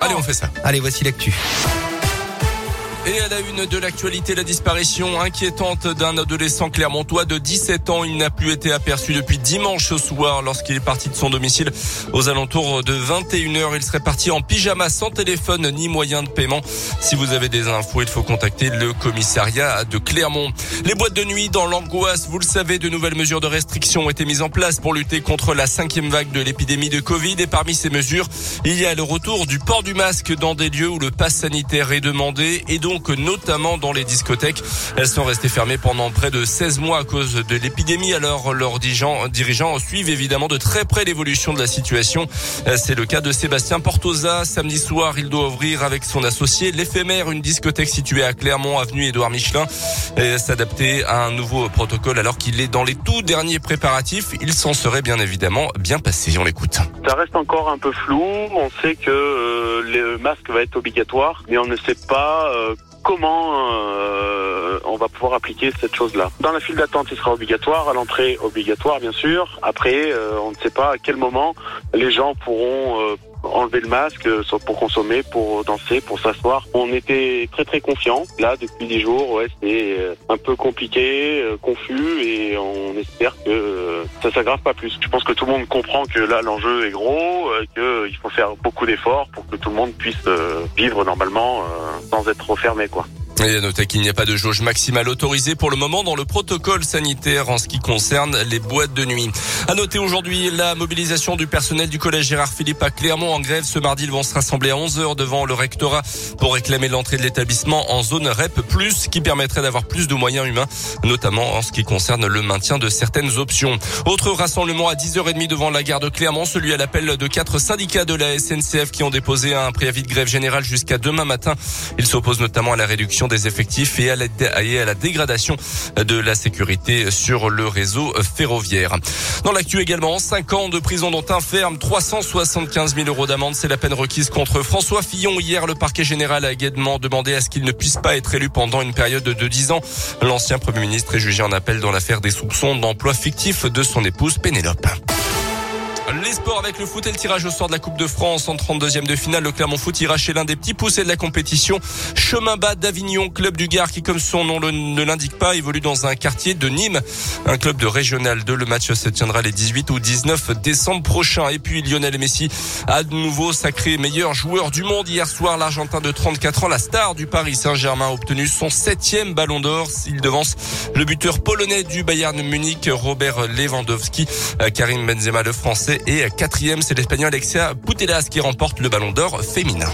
Allez, on fait ça. Allez, voici l'actu. Et à la une de l'actualité, la disparition inquiétante d'un adolescent clermontois de 17 ans. Il n'a plus été aperçu depuis dimanche soir lorsqu'il est parti de son domicile aux alentours de 21h. Il serait parti en pyjama sans téléphone ni moyen de paiement. Si vous avez des infos, il faut contacter le commissariat de Clermont. Les boîtes de nuit dans l'angoisse, vous le savez, de nouvelles mesures de restriction ont été mises en place pour lutter contre la cinquième vague de l'épidémie de Covid. Et parmi ces mesures, il y a le retour du port du masque dans des lieux où le pass sanitaire est demandé et notamment dans les discothèques. Elles sont restées fermées pendant près de 16 mois à cause de l'épidémie. Alors leurs dirigeants, suivent évidemment de très près l'évolution de la situation. C'est le cas de Sébastien Portosa. Samedi soir, il doit ouvrir avec son associé l'éphémère, une discothèque située à Clermont, avenue Édouard Michelin, et s'adapter à un nouveau protocole alors qu'il est dans les tout derniers préparatifs. Il s'en serait bien évidemment bien passé. On l'écoute. Ça reste encore un peu flou. On sait que euh, le masque va être obligatoire, mais on ne sait pas euh, comment euh, on va pouvoir appliquer cette chose-là. Dans la file d'attente, il sera obligatoire, à l'entrée obligatoire bien sûr. Après, euh, on ne sait pas à quel moment les gens pourront euh, enlever le masque pour consommer, pour danser, pour s'asseoir. On était très très confiants. Là, depuis des jours, ouais, euh, un peu compliqué, confus, et on espère que ça s'aggrave pas plus. Je pense que tout le monde comprend que là, l'enjeu est gros, qu'il faut faire beaucoup d'efforts pour que tout le monde puisse vivre normalement sans être trop fermé, quoi. Et à noter qu'il n'y a pas de jauge maximale autorisée pour le moment dans le protocole sanitaire en ce qui concerne les boîtes de nuit. À noter aujourd'hui la mobilisation du personnel du collège Gérard Philippe à Clermont en grève. Ce mardi, ils vont se rassembler à 11h devant le rectorat pour réclamer l'entrée de l'établissement en zone REP+, qui permettrait d'avoir plus de moyens humains, notamment en ce qui concerne le maintien de certaines options. Autre rassemblement à 10h30 devant la gare de Clermont, celui à l'appel de quatre syndicats de la SNCF qui ont déposé un préavis de grève générale jusqu'à demain matin. Ils s'opposent notamment à la réduction des effectifs et à la, à la dégradation de la sécurité sur le réseau ferroviaire. Dans l'actu également, 5 ans de prison dont un ferme, 375 000 euros d'amende, c'est la peine requise contre François Fillon. Hier, le parquet général a également demandé à ce qu'il ne puisse pas être élu pendant une période de 10 ans. L'ancien Premier ministre est jugé en appel dans l'affaire des soupçons d'emploi fictif de son épouse Pénélope. Les sports avec le foot et le tirage au sort de la Coupe de France en 32e de finale. Le Clermont Foot ira chez l'un des petits poussés de la compétition. Chemin bas d'Avignon, club du Gard qui, comme son nom ne l'indique pas, évolue dans un quartier de Nîmes, un club de régional 2. Le match se tiendra les 18 ou 19 décembre prochains. Et puis Lionel Messi a de nouveau sacré meilleur joueur du monde. Hier soir, l'Argentin de 34 ans, la star du Paris Saint-Germain, a obtenu son septième ballon d'or. Il devance le buteur polonais du Bayern Munich, Robert Lewandowski, Karim Benzema, le français et quatrième, c'est l'Espagnol Alexia Putellas qui remporte le ballon d'or féminin.